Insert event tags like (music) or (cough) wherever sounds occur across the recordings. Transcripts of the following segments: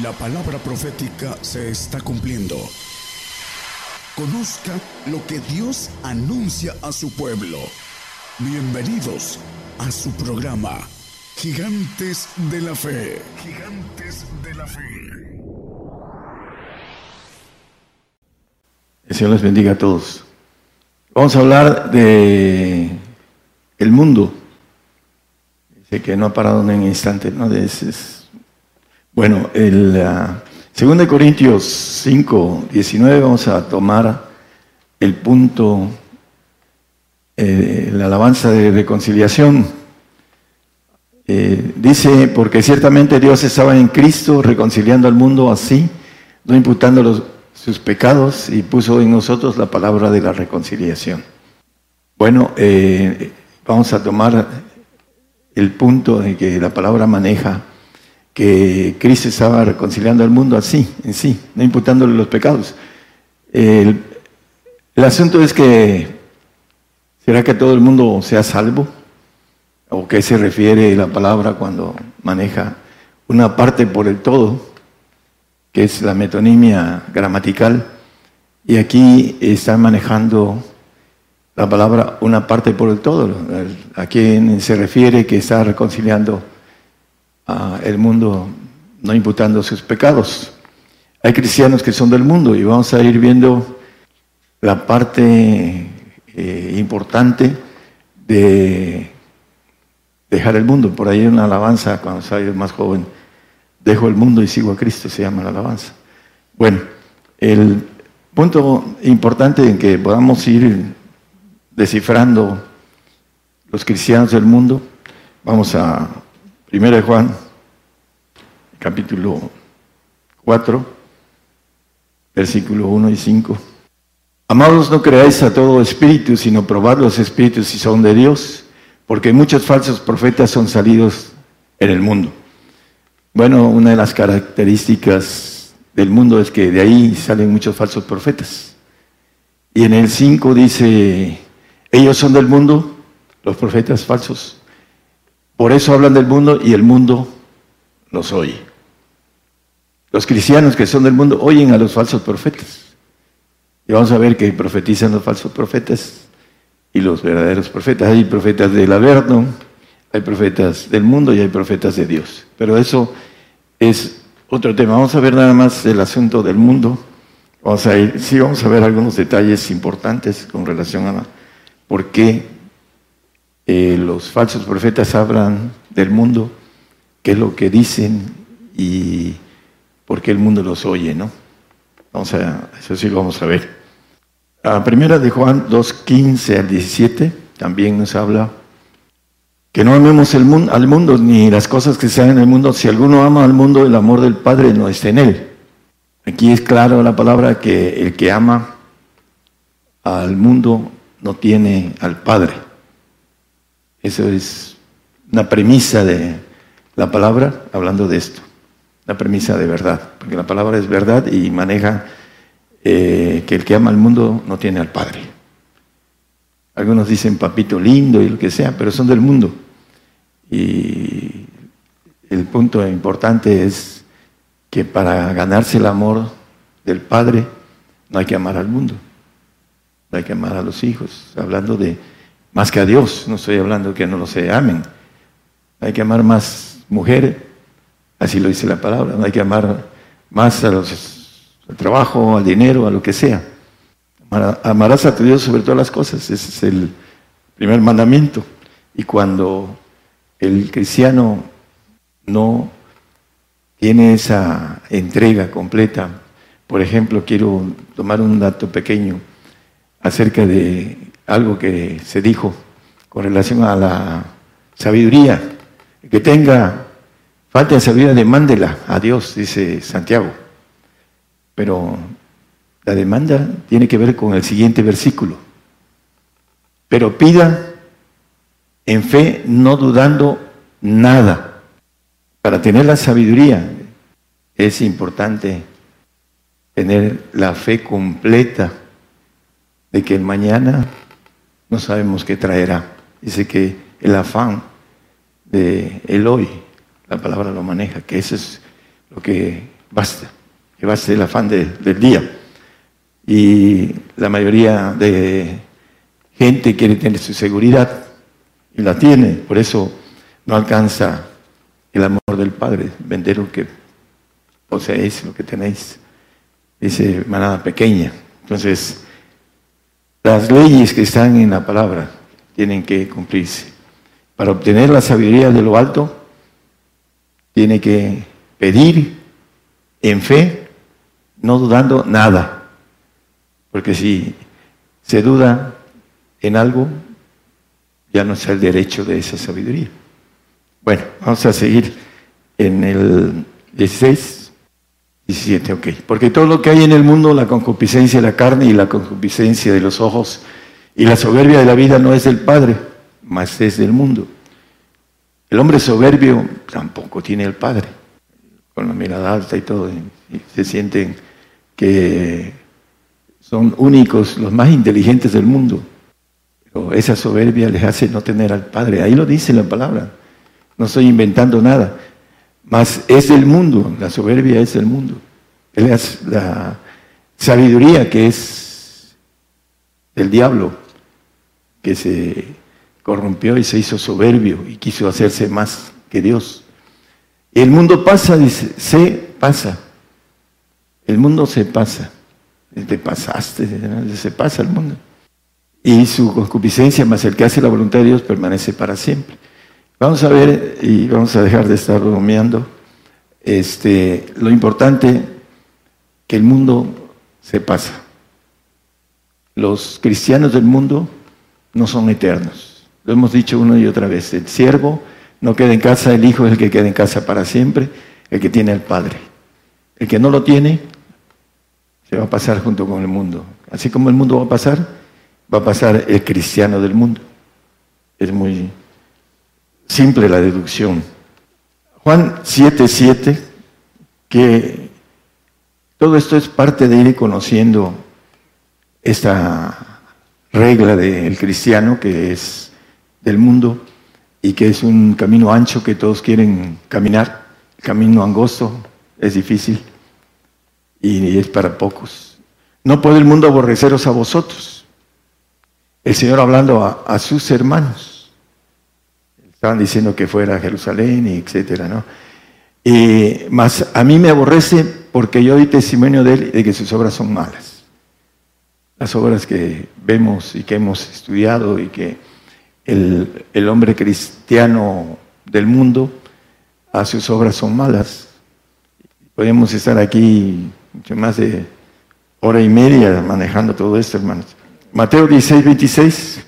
La palabra profética se está cumpliendo. Conozca lo que Dios anuncia a su pueblo. Bienvenidos a su programa, Gigantes de la Fe. Gigantes de la Fe. El Señor les bendiga a todos. Vamos a hablar de el mundo. Dice que no ha parado en un instante, ¿no? De ese, bueno, el uh, 2 Corintios 5, 19 vamos a tomar el punto, eh, la alabanza de reconciliación. Eh, dice, porque ciertamente Dios estaba en Cristo reconciliando al mundo así, no imputando sus pecados y puso en nosotros la palabra de la reconciliación. Bueno, eh, vamos a tomar el punto de que la palabra maneja que Cristo estaba reconciliando al mundo así, en sí, no imputándole los pecados. El, asunto es que, ¿será que todo el mundo sea salvo? ¿O qué se refiere la palabra cuando maneja una parte por el todo, que es la metonimia gramatical? Y aquí está manejando la palabra una parte por el todo. ¿A quién se refiere que está reconciliando el mundo no imputando sus pecados. Hay cristianos que son del mundo y vamos a ir viendo la parte eh, importante de dejar el mundo. Por ahí hay una alabanza cuando soy más joven. Dejo el mundo y sigo a Cristo, se llama la alabanza. Bueno, el punto importante en que podamos ir descifrando los cristianos del mundo, vamos a Primera de Juan, capítulo 4, versículo 1 y 5. Amados, no creáis a todo espíritu, sino probad los espíritus si son de Dios, porque muchos falsos profetas son salidos en el mundo. Bueno, una de las características del mundo es que de ahí salen muchos falsos profetas. Y en el 5 dice, ellos son del mundo, los profetas falsos, por eso hablan del mundo y el mundo los oye. Los cristianos que son del mundo oyen a los falsos profetas. Y vamos a ver que profetizan los falsos profetas y los verdaderos profetas. Hay profetas del Averno, hay profetas del mundo y hay profetas de Dios. Pero eso es otro tema. Vamos a ver nada más el asunto del mundo. Vamos a ir, sí, vamos a ver algunos detalles importantes con relación a por qué eh, los falsos profetas hablan del mundo, qué es lo que dicen y por qué el mundo los oye, ¿no? Vamos a, eso sí lo vamos a ver. La primera de Juan 2, 15 al 17 también nos habla que no amemos el mundo, al mundo ni las cosas que sean en el mundo. Si alguno ama al mundo, el amor del Padre no está en él. Aquí es claro la palabra que el que ama al mundo no tiene al Padre. Eso es una premisa de la palabra hablando de esto, una premisa de verdad, porque la palabra es verdad y maneja eh, que el que ama al mundo no tiene al Padre. Algunos dicen papito lindo y lo que sea, pero son del mundo. Y el punto importante es que para ganarse el amor del Padre no hay que amar al mundo, no hay que amar a los hijos, hablando de más que a Dios. No estoy hablando que no lo se amen. Hay que amar más mujeres, así lo dice la palabra. Hay que amar más los, al trabajo, al dinero, a lo que sea. Amarás a tu Dios sobre todas las cosas. Ese es el primer mandamiento. Y cuando el cristiano no tiene esa entrega completa, por ejemplo, quiero tomar un dato pequeño acerca de algo que se dijo con relación a la sabiduría. que tenga falta de sabiduría, demándela a Dios, dice Santiago. Pero la demanda tiene que ver con el siguiente versículo. Pero pida en fe, no dudando nada. Para tener la sabiduría es importante tener la fe completa de que mañana no sabemos qué traerá. Dice que el afán de el hoy, la palabra lo maneja, que eso es lo que basta, que baste el afán del día. Y la mayoría de gente quiere tener su seguridad y la tiene, por eso no alcanza el amor del Padre, vender lo que poseéis, lo que tenéis, dice manada pequeña. Entonces, las leyes que están en la palabra tienen que cumplirse. Para obtener la sabiduría de lo alto, tiene que pedir en fe, no dudando nada. Porque si se duda en algo, ya no es el derecho de esa sabiduría. Bueno, vamos a seguir en el 16, 17, ok. Porque todo lo que hay en el mundo, la concupiscencia de la carne y la concupiscencia de los ojos y la soberbia de la vida no es del Padre, mas es del mundo. El hombre soberbio tampoco tiene el Padre, con la mirada alta y todo, se sienten que son únicos, los más inteligentes del mundo. Pero esa soberbia les hace no tener al Padre. Ahí lo dice la palabra. No estoy inventando nada. Mas es del mundo, la soberbia es del mundo. Es la sabiduría que es del diablo, que se corrompió y se hizo soberbio y quiso hacerse más que Dios. El mundo pasa, dice, se pasa. El mundo se pasa. Te pasaste, se pasa el mundo. Y su concupiscencia, más el que hace la voluntad de Dios, permanece para siempre. Vamos a ver, y vamos a dejar de estar bromeando, este, lo importante que el mundo se pasa. Los cristianos del mundo no son eternos. Lo hemos dicho una y otra vez. El siervo no queda en casa, el hijo es el que queda en casa para siempre, el que tiene al Padre. El que no lo tiene, se va a pasar junto con el mundo. Así como el mundo va a pasar, va a pasar el cristiano del mundo. Es muy simple la deducción. Juan 7:7, que todo esto es parte de ir conociendo esta regla del cristiano que es del mundo y que es un camino ancho que todos quieren caminar. El camino angosto es difícil y es para pocos. No puede el mundo aborreceros a vosotros. El Señor hablando a, sus hermanos. Estaban diciendo que fuera a Jerusalén y etcétera, ¿no? Y, más a mí me aborrece porque yo doy testimonio de él de que sus obras son malas. Las obras que vemos y que hemos estudiado y que el, el hombre cristiano del mundo a sus obras son malas. Podemos estar aquí mucho más de hora y media manejando todo esto, hermanos. Mateo 16, 26.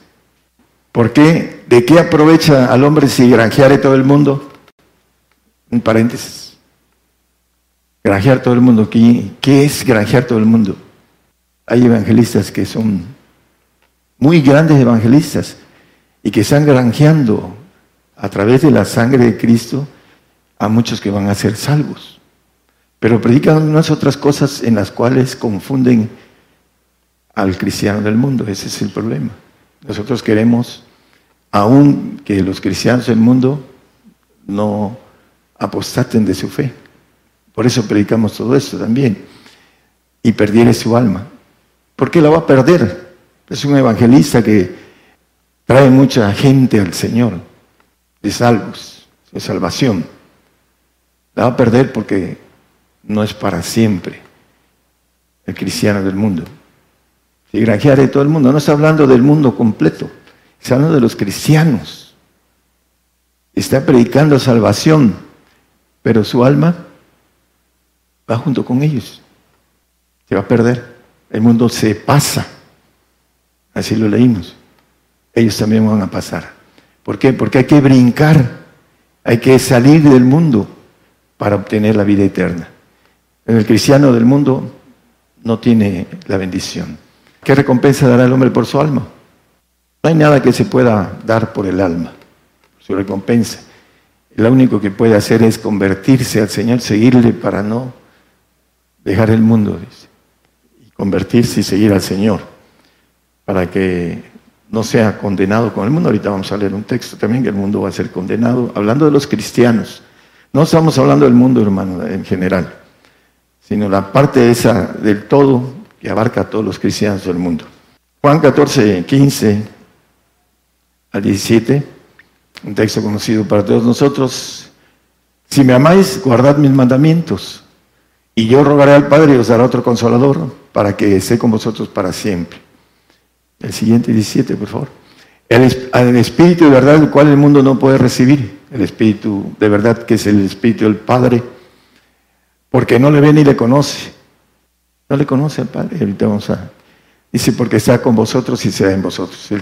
¿Por qué? ¿De qué aprovecha al hombre si granjeare todo el mundo? Un paréntesis. Granjear todo el mundo. ¿Qué, ¿Qué es granjear todo el mundo? Hay evangelistas que son muy grandes evangelistas y que están granjeando a través de la sangre de Cristo a muchos que van a ser salvos. Pero predican unas otras cosas en las cuales confunden al cristiano del mundo. Ese es el problema. Nosotros queremos, aún que los cristianos del mundo no apostaten de su fe. Por eso predicamos todo esto también. Y perdiere su alma. ¿Por qué la va a perder? Es un evangelista que trae mucha gente al Señor, de salvos, de salvación. La va a perder porque no es para siempre el cristiano del mundo. Si granjeare todo el mundo, no está hablando del mundo completo, está hablando de los cristianos. Está predicando salvación, pero su alma va junto con ellos. Se va a perder. El mundo se pasa. Así lo leímos. Ellos también van a pasar. ¿Por qué? Porque hay que brincar, hay que salir del mundo para obtener la vida eterna. El cristiano del mundo no tiene la bendición. ¿Qué recompensa dará el hombre por su alma? No hay nada que se pueda dar por el alma, su recompensa. Lo único que puede hacer es convertirse al Señor, seguirle para no dejar el mundo, y convertirse y seguir al Señor, para que no sea condenado con el mundo. Ahorita vamos a leer un texto también que el mundo va a ser condenado, hablando de los cristianos. No estamos hablando del mundo, hermano, en general. sino la parte esa del todo que abarca a todos los cristianos del mundo. Juan 14, 15 al 17, un texto conocido para todos nosotros. Si me amáis, guardad mis mandamientos, y yo rogaré al Padre y os dará otro consolador para que esté con vosotros para siempre. El siguiente 17, por favor. El, Espíritu de verdad, el cual el mundo no puede recibir. El Espíritu de verdad, que es el Espíritu del Padre, porque no le ve ni le conoce. No le conoce al Padre. Ahorita vamos a. Dice, porque está con vosotros y sea en vosotros.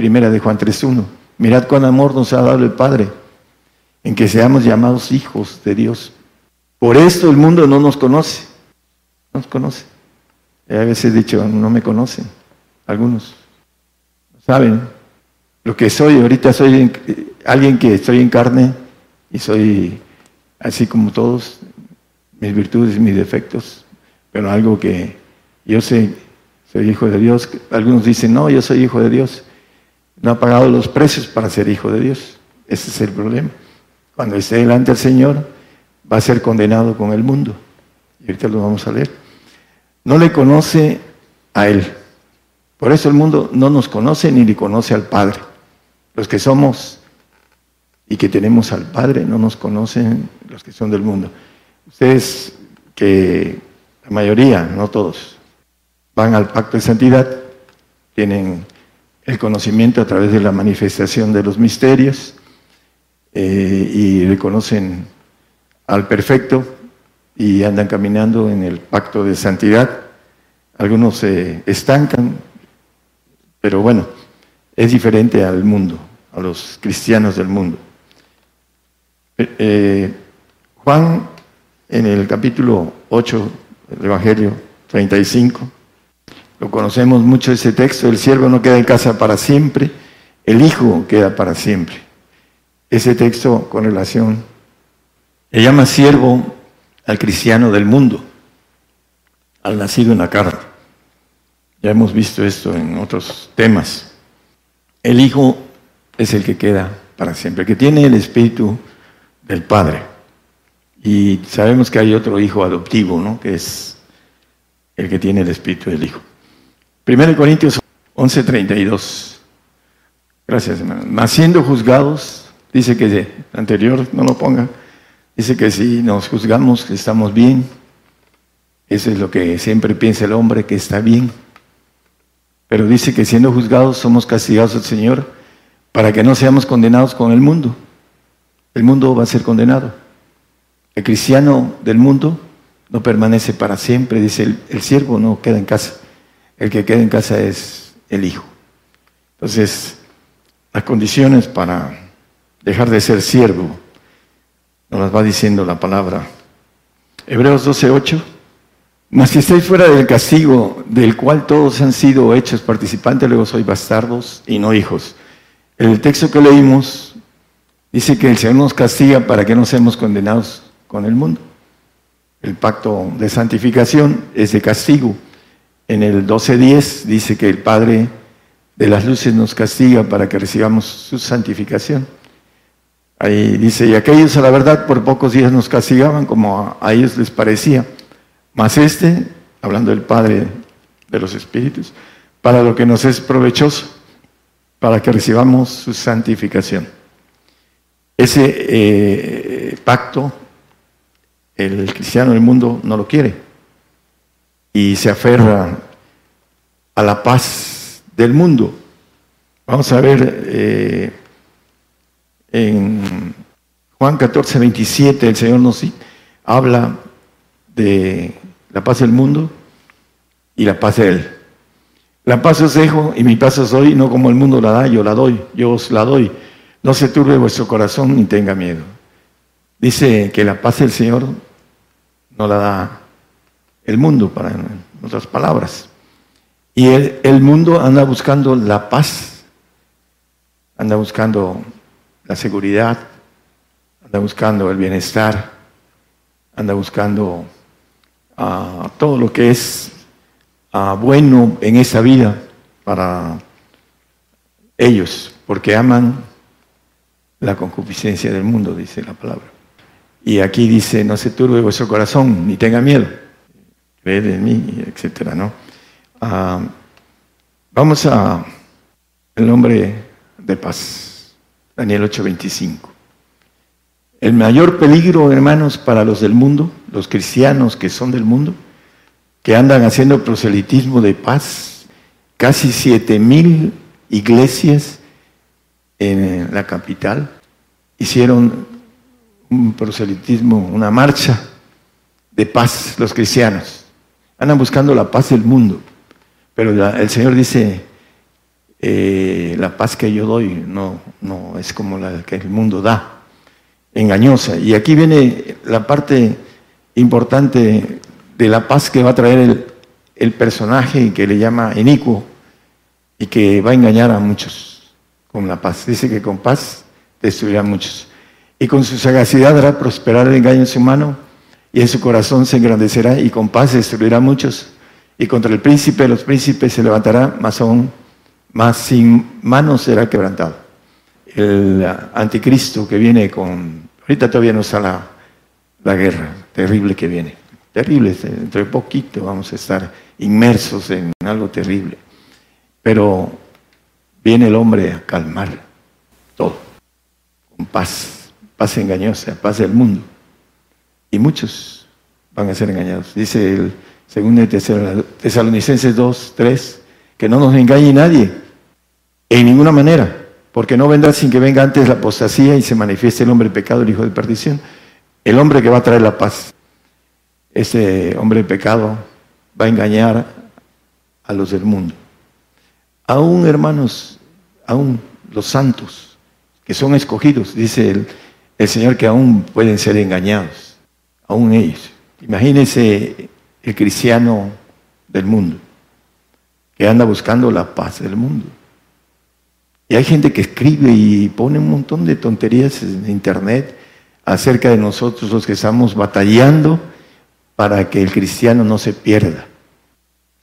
Primera de Juan 3.1. Mirad cuán amor nos ha dado el Padre, en que seamos llamados hijos de Dios. Por esto el mundo no nos conoce. No nos conoce. A veces he dicho, no me conocen. Algunos. saben lo que soy. Ahorita soy alguien que estoy en carne y soy así como todos, mis virtudes y mis defectos, pero algo que yo sé, soy hijo de Dios. Algunos dicen, no, yo soy hijo de Dios. No ha pagado los precios para ser hijo de Dios. Ese es el problema. Cuando esté delante del Señor, va a ser condenado con el mundo. Y ahorita lo vamos a leer. No le conoce a Él. Por eso el mundo no nos conoce ni le conoce al Padre. Los que somos y que tenemos al Padre no nos conocen los que son del mundo. Ustedes que la mayoría, no todos, van al pacto de santidad, tienen el conocimiento a través de la manifestación de los misterios eh, y reconocen al perfecto y andan caminando en el pacto de santidad. Algunos se estancan, pero bueno, es diferente al mundo, a los cristianos del mundo. Eh, Juan, en el capítulo 8 del Evangelio 35, lo conocemos mucho ese texto, el siervo no queda en casa para siempre, el hijo queda para siempre. Ese texto con relación le llama siervo al cristiano del mundo, al nacido en la carne. Ya hemos visto esto en otros temas. El Hijo es el que queda para siempre, que tiene el Espíritu del Padre. Y sabemos que hay otro Hijo adoptivo, ¿no? Que es el que tiene el Espíritu del Hijo. 1 Corintios 11:32. Gracias, hermano. Naciendo juzgados, dice que anterior, no lo ponga, Dice que si nos juzgamos que estamos bien, eso es lo que siempre piensa el hombre, que está bien. Pero dice que siendo juzgados somos castigados al Señor para que no seamos condenados con el mundo. El mundo va a ser condenado. El cristiano del mundo no permanece para siempre, dice el, el siervo no queda en casa. El que queda en casa es el hijo. Entonces, las condiciones para dejar de ser siervo nos las va diciendo la palabra. Hebreos 12:8. Mas si estáis fuera del castigo del cual todos han sido hechos participantes, luego sois bastardos y no hijos. El texto que leímos dice que el Señor nos castiga para que no seamos condenados con el mundo. El pacto de santificación es de castigo. En el 12.10 dice que el Padre de las luces nos castiga para que recibamos su santificación. Ahí dice, y aquellos a la verdad por pocos días nos castigaban como a, ellos les parecía. Mas este, hablando del Padre de los Espíritus, para lo que nos es provechoso, para que recibamos su santificación. Ese eh, pacto, el cristiano del mundo no lo quiere y se aferra a la paz del mundo. Vamos a ver eh, en Juan 14, 27, el Señor nos habla de la paz del mundo y la paz de Él. La paz os dejo y mi paz os doy, no como el mundo la da, yo la doy, yo os la doy. No se turbe vuestro corazón ni tenga miedo. Dice que la paz del Señor no la da el mundo, para en otras palabras. Y el, mundo anda buscando la paz, anda buscando la seguridad, anda buscando el bienestar, anda buscando ah, todo lo que es ah, bueno en esa vida para ellos, porque aman la concupiscencia del mundo, dice la palabra. Y aquí dice, no se turbe vuestro corazón, ni tenga miedo. Creed en mí, etcétera, ¿no? Ah, vamos a el nombre de paz, Daniel 8:25. El mayor peligro, hermanos, para los del mundo, los cristianos que son del mundo, que andan haciendo proselitismo de paz, casi siete mil iglesias en la capital hicieron un proselitismo, una marcha de paz, los cristianos. Andan buscando la paz del mundo, pero el Señor dice, eh, la paz que yo doy no, no es como la que el mundo da engañosa. Y aquí viene la parte importante de la paz que va a traer el, el personaje que le llama inicuo y que va a engañar a muchos con la paz. Dice que con paz destruirá a muchos. Y con su sagacidad hará prosperar el engaño en su mano y en su corazón se engrandecerá y con paz destruirá a muchos. Y contra el príncipe los príncipes se levantará, más aún, más sin manos será quebrantado el anticristo que viene con... Ahorita todavía no está la, la guerra terrible que viene. Terrible, dentro de poquito vamos a estar inmersos en algo terrible. Pero viene el hombre a calmar todo, con paz, paz engañosa, paz del mundo. Y muchos van a ser engañados. Dice el segundo de Tesalonicenses 2, 3, que no nos engañe nadie, en ninguna manera porque no vendrá sin que venga antes la apostasía y se manifieste el hombre pecado, el hijo de perdición. El hombre que va a traer la paz. Ese hombre de pecado va a engañar a los del mundo. Aún, hermanos, aún los santos que son escogidos, dice el, el Señor, que aún pueden ser engañados. Aún ellos. Imagínense el cristiano del mundo que anda buscando la paz del mundo y hay gente que escribe y pone un montón de tonterías en internet acerca de nosotros los que estamos batallando para que el cristiano no se pierda.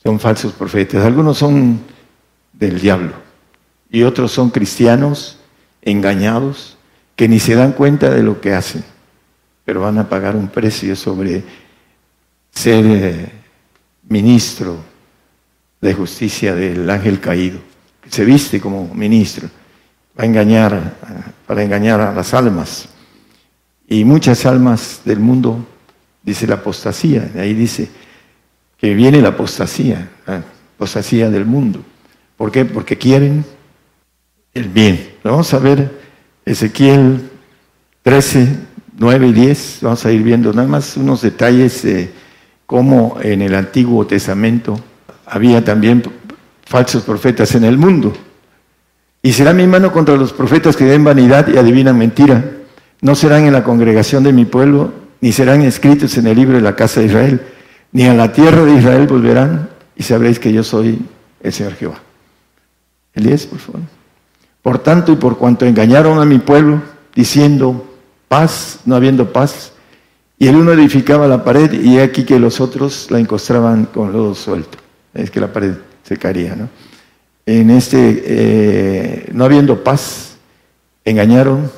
Son falsos profetas. Algunos son del diablo y otros son cristianos engañados que ni se dan cuenta de lo que hacen, pero van a pagar un precio sobre ser eh, ministro de justicia del ángel caído se viste como ministro, va a engañar, para engañar a las almas. Y muchas almas del mundo, dice la apostasía, ahí dice que viene la apostasía, la apostasía del mundo. ¿Por qué? Porque quieren el bien. Vamos a ver Ezequiel 13, 9 y 10, vamos a ir viendo nada más unos detalles de cómo en el Antiguo Testamento había también falsos profetas en el mundo. Y será mi mano contra los profetas que den vanidad y adivinan mentira. No serán en la congregación de mi pueblo, ni serán escritos en el libro de la casa de Israel, ni a la tierra de Israel volverán, y sabréis que yo soy el Señor Jehová. Elías, por favor. Por tanto, y por cuanto engañaron a mi pueblo, diciendo paz, no habiendo paz, y el uno edificaba la pared, y aquí que los otros la encostraban con lodo suelto. Es que la pared se caería. ¿no? En este, eh, no habiendo paz, engañaron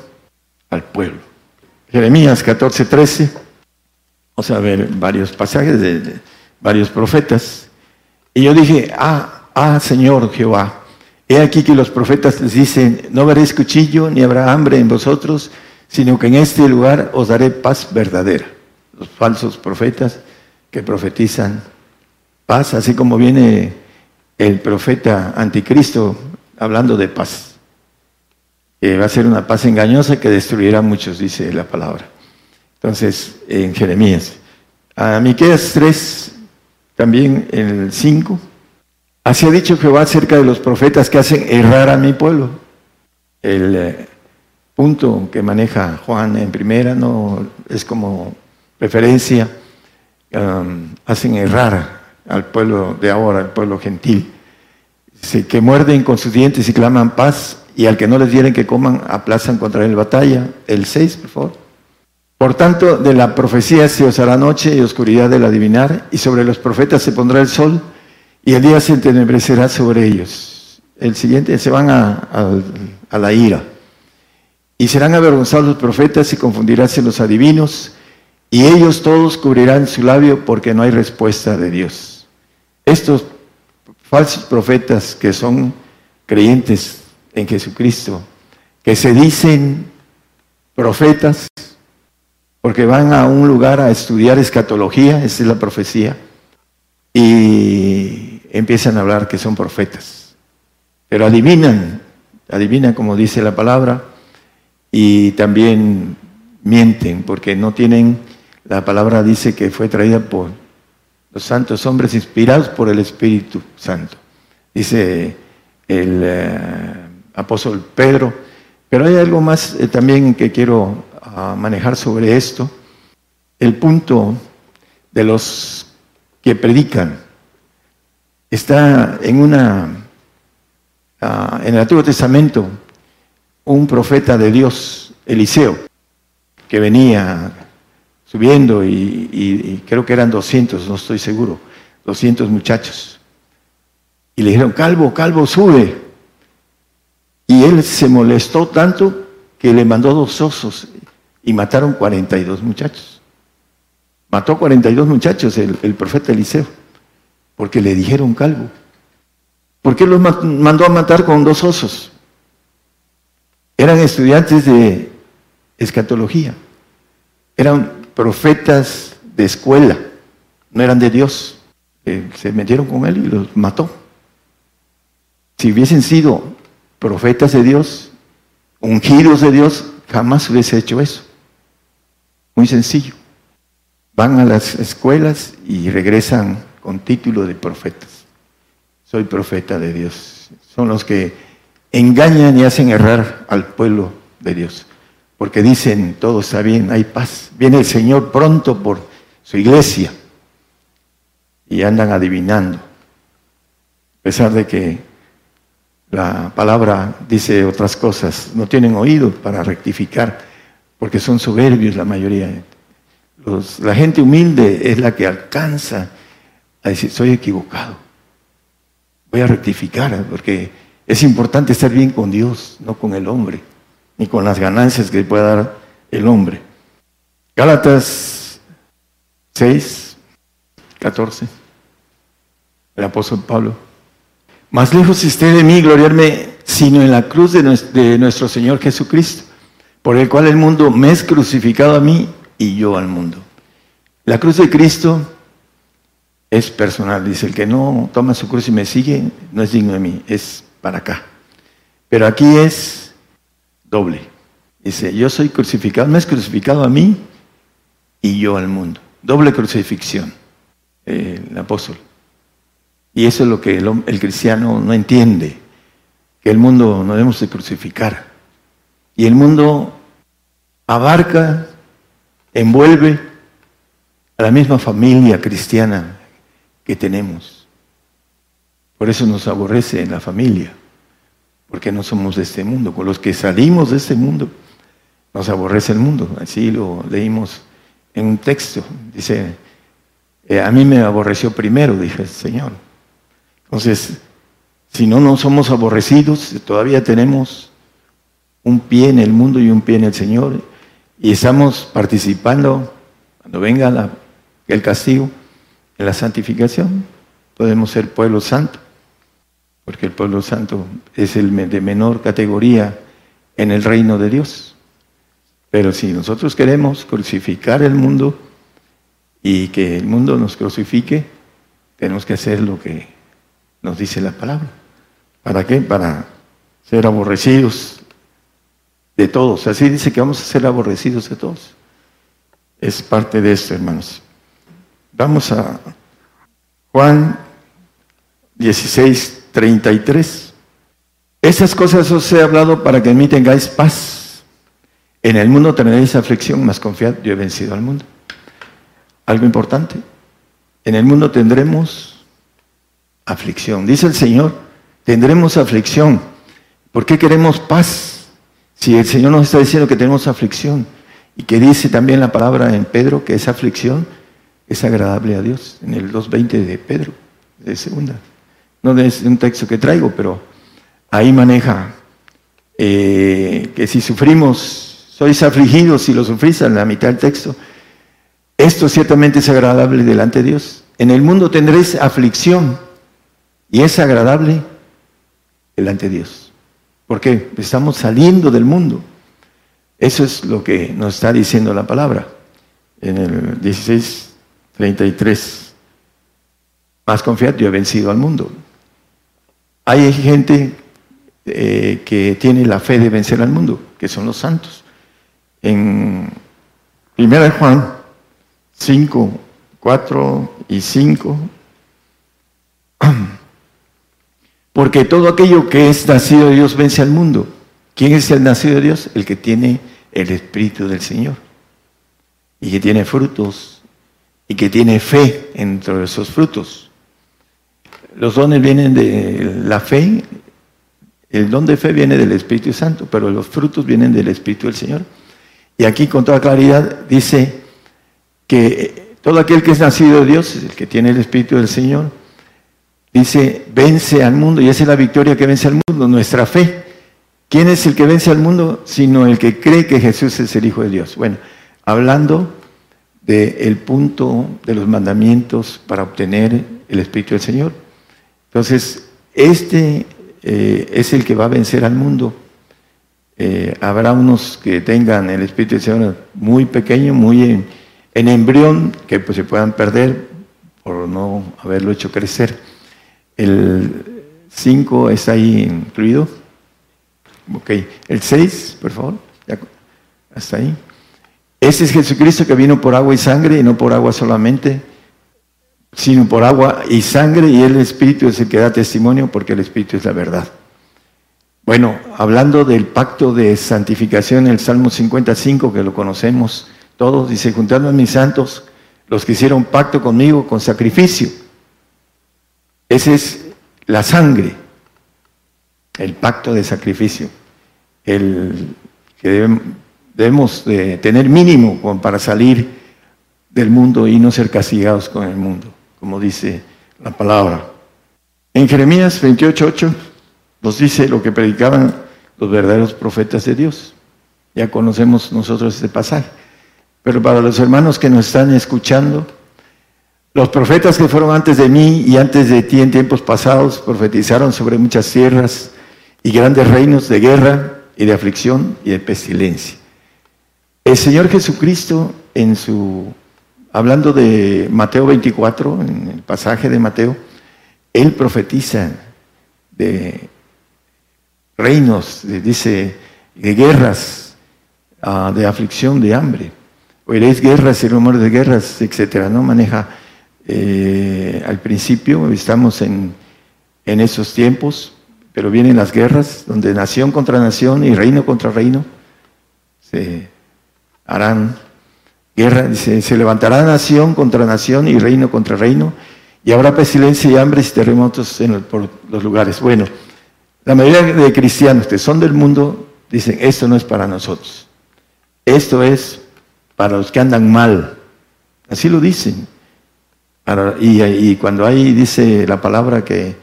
al pueblo. Jeremías 14, 13, vamos a ver varios pasajes de, varios profetas. Y yo dije, ah, ah, Señor Jehová, he aquí que los profetas les dicen, no veréis cuchillo ni habrá hambre en vosotros, sino que en este lugar os daré paz verdadera. Los falsos profetas que profetizan paz, así como viene el profeta anticristo hablando de paz. va a ser una paz engañosa que destruirá a muchos, dice la palabra. Entonces, en Jeremías. A Miqueas 3, también el 5, así ha dicho Jehová acerca de los profetas que hacen errar a mi pueblo. El eh, punto que maneja Juan en primera no es como referencia, um, hacen errar al pueblo de ahora, al pueblo gentil. que muerden con sus dientes y claman paz, y al que no les dieren que coman, aplazan contra él batalla. El 6, por favor. Por tanto, de la profecía se os hará noche y oscuridad del adivinar, y sobre los profetas se pondrá el sol, y el día se entenebrecerá sobre ellos. El siguiente, se van a, a la ira. Y serán avergonzados los profetas y confundiránse los adivinos, y ellos todos cubrirán su labio porque no hay respuesta de Dios. Estos falsos profetas que son creyentes en Jesucristo, que se dicen profetas porque van a un lugar a estudiar escatología, esa es la profecía, y empiezan a hablar que son profetas. Pero adivinan, adivinan como dice la palabra, y también mienten porque no tienen, la palabra dice que fue traída por los santos hombres inspirados por el Espíritu Santo. Dice el eh, apóstol Pedro. Pero hay algo más eh, también que quiero ah, manejar sobre esto. El punto de los que predican está en una ah, en el Antiguo Testamento un profeta de Dios, Eliseo, que venía subiendo y, creo que eran 200, no estoy seguro, 200 muchachos. Y le dijeron, calvo, calvo, sube. Y él se molestó tanto que le mandó dos osos y mataron 42 muchachos. Mató 42 muchachos el, el profeta Eliseo, porque le dijeron calvo. ¿Por qué los mandó a matar con dos osos? Eran estudiantes de escatología. Eran profetas de escuela, no eran de Dios. Eh, se metieron con él y los mató. Si hubiesen sido profetas de Dios, ungidos de Dios, jamás hubiese hecho eso. Muy sencillo. Van a las escuelas y regresan con título de profetas. Soy profeta de Dios. Son los que engañan y hacen errar al pueblo de Dios porque dicen, todo está bien, hay paz. Viene el Señor pronto por su iglesia y andan adivinando. A pesar de que la palabra dice otras cosas, no tienen oído para rectificar, porque son soberbios la mayoría. la gente humilde es la que alcanza a decir, soy equivocado. Voy a rectificar, porque es importante estar bien con Dios, no con el hombre ni con las ganancias que pueda dar el hombre. Gálatas 6, 14. El apóstol Pablo. Más lejos esté de mí gloriarme, sino en la cruz de nuestro Señor Jesucristo, por el cual el mundo me es crucificado a mí y yo al mundo. La cruz de Cristo es personal. Dice, el que no toma su cruz y me sigue, no es digno de mí, es para acá. Pero aquí es doble. Dice, yo soy crucificado, me es crucificado a mí y yo al mundo. Doble crucifixión, el apóstol. Y eso es lo que el, cristiano no entiende, que el mundo no debemos de crucificar. Y el mundo abarca, envuelve a la misma familia cristiana que tenemos. Por eso nos aborrece en la familia porque no somos de este mundo. Con los que salimos de este mundo, nos aborrece el mundo. Así lo leímos en un texto. Dice, eh, a mí me aborreció primero, dije el Señor. Entonces, si no, no somos aborrecidos, todavía tenemos un pie en el mundo y un pie en el Señor, y estamos participando, cuando venga el castigo, en la santificación, podemos ser pueblo santo porque el pueblo santo es el de menor categoría en el reino de Dios. Pero si nosotros queremos crucificar el mundo y que el mundo nos crucifique, tenemos que hacer lo que nos dice la palabra. ¿Para qué? Para ser aborrecidos de todos. Así dice que vamos a ser aborrecidos de todos. Es parte de esto, hermanos. Vamos a Juan 16, 33. Esas cosas os he hablado para que en mí tengáis paz. En el mundo tendréis aflicción, mas confiad, yo he vencido al mundo. Algo importante. En el mundo tendremos aflicción. Dice el Señor, tendremos aflicción. ¿Por qué queremos paz? Si el Señor nos está diciendo que tenemos aflicción y que dice también la palabra en Pedro que esa aflicción es agradable a Dios, en el 2.20 de Pedro, de segunda. No es un texto que traigo, pero ahí maneja eh, que si sufrimos, sois afligidos, si lo sufrís en la mitad del texto, esto ciertamente es agradable delante de Dios. En el mundo tendréis aflicción y es agradable delante de Dios. ¿Por qué? Estamos saliendo del mundo. Eso es lo que nos está diciendo la palabra en el 16:33. Más confiado, yo he vencido al mundo. Hay gente eh, que tiene la fe de vencer al mundo, que son los santos. En 1 Juan 5, 4 y 5. (clears throat) Porque todo aquello que es nacido de Dios vence al mundo. ¿Quién es el nacido de Dios? El que tiene el Espíritu del Señor. Y que tiene frutos. Y que tiene fe entre esos frutos. Los dones vienen de la fe. El don de fe viene del Espíritu Santo, pero los frutos vienen del Espíritu del Señor. Y aquí con toda claridad dice que todo aquel que es nacido de Dios, el que tiene el Espíritu del Señor, dice, vence al mundo, y esa es la victoria que vence al mundo, nuestra fe. ¿Quién es el que vence al mundo? Sino el que cree que Jesús es el Hijo de Dios. Bueno, hablando del punto de los mandamientos para obtener el Espíritu del Señor. Entonces, este eh, es el que va a vencer al mundo. Eh, habrá unos que tengan el Espíritu del Señor muy pequeño, muy en, embrión, que pues se puedan perder por no haberlo hecho crecer. El 5 está ahí incluido. Ok, el 6, por favor, ya, hasta ahí. Ese es Jesucristo que vino por agua y sangre, y no por agua solamente, sino por agua y sangre, y el Espíritu es el que da testimonio, porque el Espíritu es la verdad. Bueno, hablando del pacto de santificación, el Salmo 55, que lo conocemos todos, dice, juntando a mis santos, los que hicieron pacto conmigo con sacrificio. Esa es la sangre, el pacto de sacrificio, el que debemos, de tener mínimo para salir del mundo y no ser castigados con el mundo, como dice la palabra. En Jeremías 28.8 nos dice lo que predicaban los verdaderos profetas de Dios. Ya conocemos nosotros este pasaje. Pero para los hermanos que nos están escuchando, los profetas que fueron antes de mí y antes de ti en tiempos pasados profetizaron sobre muchas tierras y grandes reinos de guerra y de aflicción y de pestilencia. El Señor Jesucristo en su hablando de Mateo 24, en el pasaje de Mateo, él profetiza de reinos, dice, de guerras, ah, de aflicción, de hambre. Oiréis guerras y rumores de guerras, etcétera, ¿no? Maneja eh, al principio, estamos en, en esos tiempos, pero vienen las guerras, donde nación contra nación y reino contra reino se harán guerra, se levantará nación contra nación y reino contra reino, y habrá pestilencia y hambre y terremotos en por los lugares. Bueno, la mayoría de cristianos que son del mundo dicen, esto no es para nosotros, esto es para los que andan mal. Así lo dicen. Y, cuando ahí dice la palabra que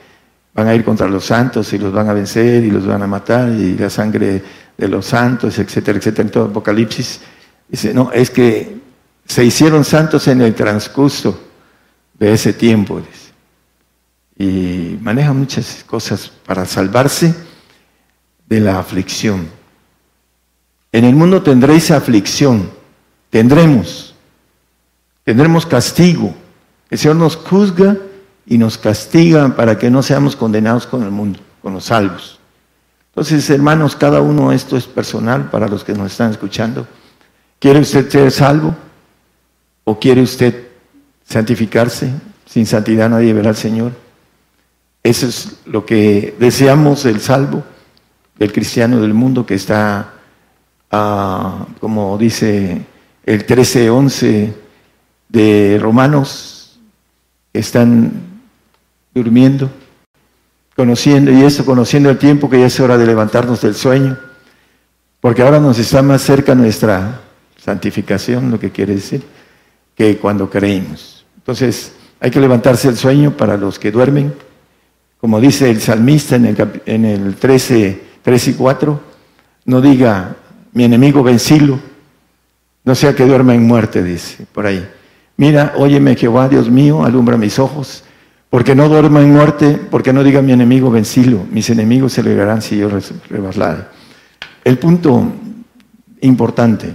van a ir contra los santos y los van a vencer y los van a matar y la sangre de los santos, etcétera, etcétera, en todo Apocalipsis, dice, no, es que se hicieron santos en el transcurso de ese tiempo. Y maneja muchas cosas para salvarse de la aflicción. En el mundo tendréis aflicción, tendremos, tendremos castigo. El Señor nos juzga y nos castiga para que no seamos condenados con el mundo, con los salvos. Entonces, hermanos, cada uno esto es personal para los que nos están escuchando. ¿Quiere usted ser salvo? ¿O quiere usted santificarse? Sin santidad nadie verá al Señor. Eso es lo que deseamos del salvo, del cristiano del mundo que está, ah, como dice el 13-11 de Romanos, están durmiendo, conociendo, y eso conociendo el tiempo que ya es hora de levantarnos del sueño, porque ahora nos está más cerca nuestra santificación, lo que quiere decir, que cuando creímos. Entonces, hay que levantarse del sueño para los que duermen, como dice el salmista en el, en el 13, 3 y 4, no diga, mi enemigo vencilo, no sea que duerma en muerte, dice, por ahí. Mira, óyeme Jehová, Dios mío, alumbra mis ojos, porque no duermo en muerte, porque no diga mi enemigo vencilo, mis enemigos se alegrarán si yo rebaslara. El punto importante,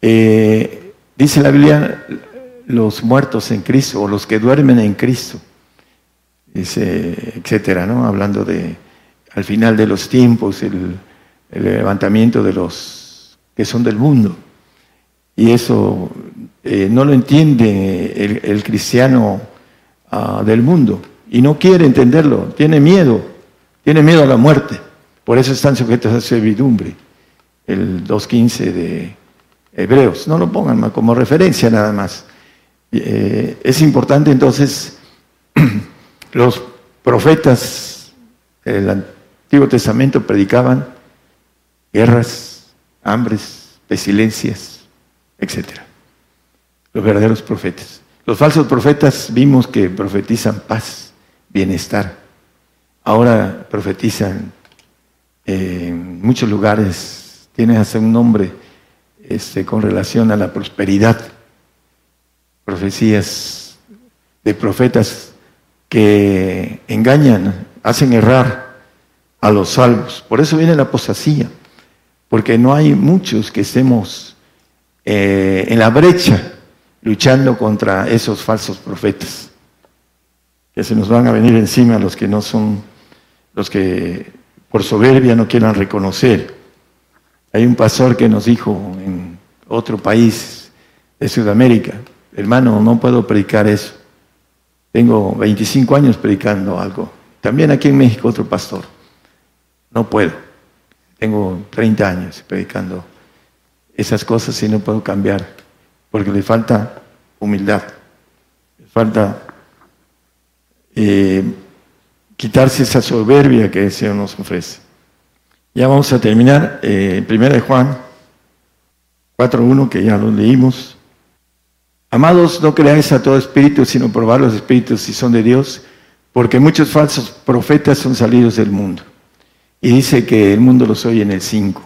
eh, dice la Biblia, los muertos en Cristo, o los que duermen en Cristo, etcétera, ¿no? Hablando de al final de los tiempos, el, levantamiento de los que son del mundo. Y eso eh, no lo entiende el, cristiano ah, del mundo y no quiere entenderlo, tiene miedo, tiene miedo a la muerte. Por eso están sujetos a servidumbre. El 2.15 de Hebreos, no lo pongan como referencia nada más. Eh, es importante entonces, (clears throat) los profetas del Antiguo Testamento predicaban guerras, hambres, pestilencias, etc. Los verdaderos profetas. Los falsos profetas vimos que profetizan paz, bienestar. Ahora profetizan en muchos lugares, tienen hasta un nombre este, con relación a la prosperidad. Profecías de profetas que engañan, hacen errar a los salvos. Por eso viene la apostasía, porque no hay muchos que estemos eh, en la brecha luchando contra esos falsos profetas, que se nos van a venir encima los que no son, los que por soberbia no quieran reconocer. Hay un pastor que nos dijo en otro país de Sudamérica, hermano, no puedo predicar eso. Tengo 25 años predicando algo. También aquí en México otro pastor. No puedo. Tengo 30 años predicando esas cosas y no puedo cambiar, porque le falta humildad, le falta eh, quitarse esa soberbia que el nos ofrece. Ya vamos a terminar. Eh, primera de Juan 4.1, que ya lo leímos. Amados, no creáis a todo espíritu, sino probar los espíritus si son de Dios, porque muchos falsos profetas son salidos del mundo. Y dice que el mundo los oye en el 5,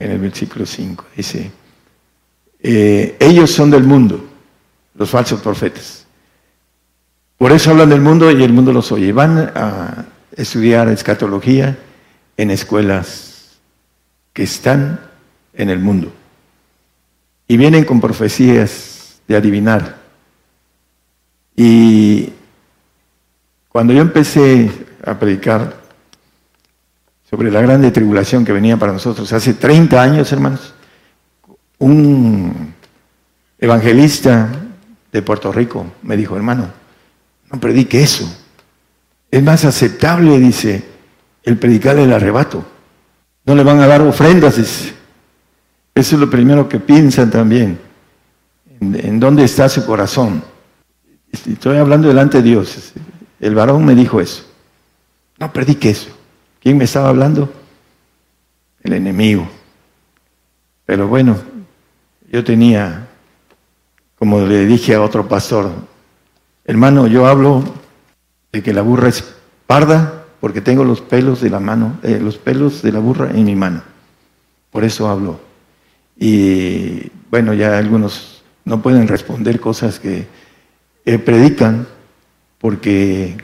en el versículo 5. Dice, eh, ellos son del mundo, los falsos profetas. Por eso hablan del mundo y el mundo los oye. Van a estudiar escatología en escuelas que están en el mundo. Y vienen con profecías de adivinar. Y cuando yo empecé a predicar sobre la grande tribulación que venía para nosotros hace 30 años, hermanos, un evangelista de Puerto Rico me dijo, hermano, no predique eso. Es más aceptable, dice, el predicar el arrebato. No le van a dar ofrendas, Eso es lo primero que piensan también. En, dónde está su corazón. Estoy hablando delante de Dios. El varón me dijo eso. No predique eso. ¿Quién me estaba hablando? El enemigo. Pero bueno, yo tenía, como le dije a otro pastor, Hermano, yo hablo de que la burra es parda porque tengo los pelos de la mano, eh, los pelos de la burra en mi mano. Por eso hablo. Y bueno, ya algunos no pueden responder cosas que eh, predican porque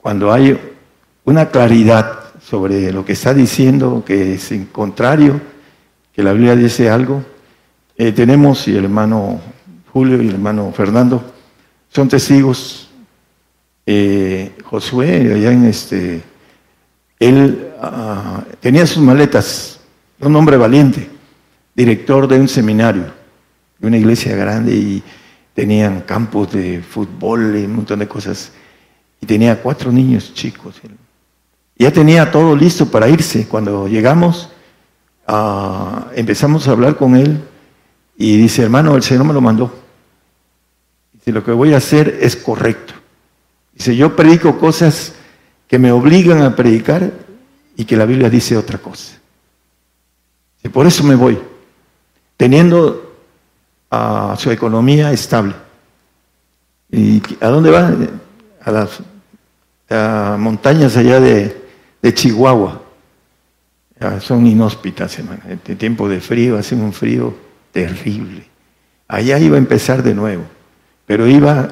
cuando hay una claridad sobre lo que está diciendo, que es en contrario, que la Biblia dice algo, eh, tenemos, y el hermano Julio y el hermano Fernando, son testigos. Eh, Josué, allá en este, él ah, tenía sus maletas, un hombre valiente, director de un seminario, de una iglesia grande y tenían campos de fútbol y un montón de cosas. Y tenía cuatro niños chicos. Ya tenía todo listo para irse. Cuando llegamos, ah, empezamos a hablar con él y dice, hermano, el Señor me lo mandó si lo que voy a hacer es correcto. Dice, yo predico cosas que me obligan a predicar y que la Biblia dice otra cosa. Y por eso me voy, teniendo a su economía estable. ¿Y a dónde va? A las montañas allá de, Chihuahua. son inhóspitas, hermano. En tiempo de frío, hace un frío terrible. Allá iba a empezar de nuevo, pero iba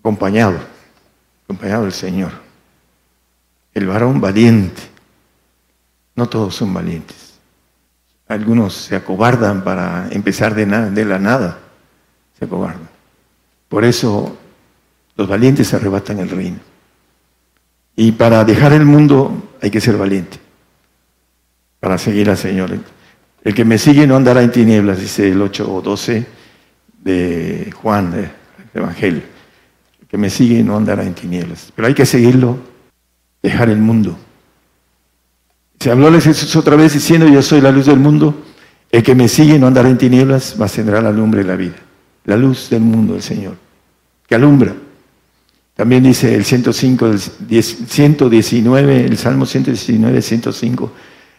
acompañado, acompañado del Señor. El varón valiente. No todos son valientes. Algunos se acobardan para empezar de, la nada. Se acobardan. Por eso los valientes arrebatan el reino. Y para dejar el mundo hay que ser valiente. Para seguir al Señor. El que me sigue no andará en tinieblas, dice el 8 o 12 de Juan, del Evangelio. Que me sigue no andará en tinieblas. Pero hay que seguirlo, dejar el mundo. Se habló de Jesús otra vez diciendo, yo soy la luz del mundo. El que me sigue no andará en tinieblas, a tendrá la lumbre de la vida. La luz del mundo, el Señor, que alumbra. También dice el 105, el 119, el Salmo 119, 105.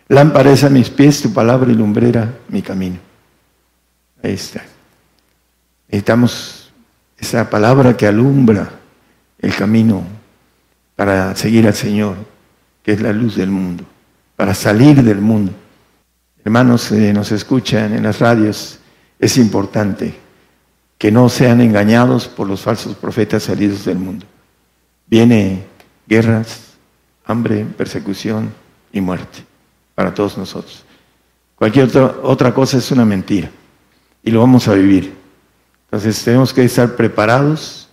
Lámpara a mis pies tu palabra y lumbrera mi camino. Ahí está. Necesitamos esa palabra que alumbra el camino para seguir al Señor, que es la luz del mundo, para salir del mundo. Hermanos que nos escuchan en las radios, es importante que no sean engañados por los falsos profetas salidos del mundo. Viene guerras, hambre, persecución y muerte para todos nosotros. Cualquier otra cosa es una mentira y lo vamos a vivir. Entonces tenemos que estar preparados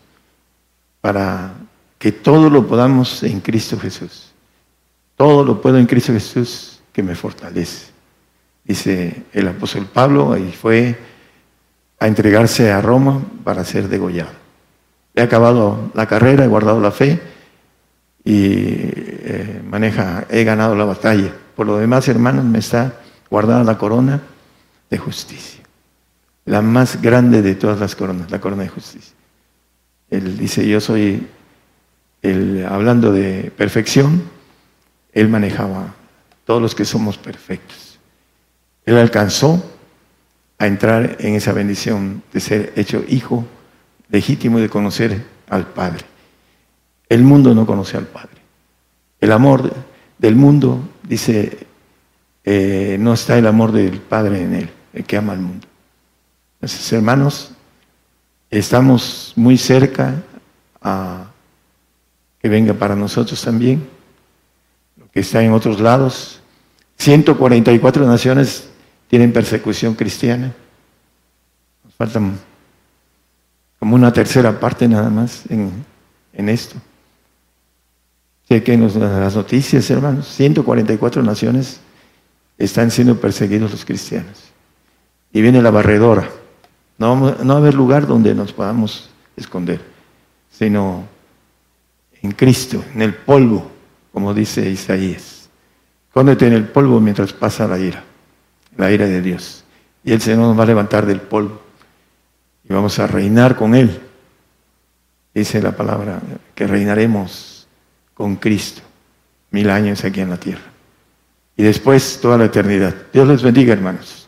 para que todo lo podamos en Cristo Jesús. Todo lo puedo en Cristo Jesús que me fortalece. Dice el apóstol Pablo, y fue a entregarse a Roma para ser degollado. He acabado la carrera, he guardado la fe y eh, maneja, he ganado la batalla. Por lo demás, hermanos, me está guardada la corona de justicia. La más grande de todas las coronas, la corona de justicia. Él dice, yo soy, el, hablando de perfección, él manejaba todos los que somos perfectos. Él alcanzó a entrar en esa bendición de ser hecho hijo legítimo y de conocer al Padre. El mundo no conoce al Padre. El amor del mundo, dice, eh, no está el amor del Padre en él, el que ama al mundo. Entonces, hermanos, estamos muy cerca a que venga para nosotros también, lo que está en otros lados. 144 naciones tienen persecución cristiana. Nos faltan como una tercera parte nada más en, en esto. Sé que en las noticias, hermanos, 144 naciones están siendo perseguidos los cristianos. Y viene la barredora. No, no va a haber lugar donde nos podamos esconder, sino en Cristo, en el polvo, como dice Isaías. Escóndete en el polvo mientras pasa la ira, la ira de Dios. Y el Señor nos va a levantar del polvo y vamos a reinar con Él. Dice la palabra que reinaremos con Cristo mil años aquí en la tierra. Y después toda la eternidad. Dios les bendiga, hermanos.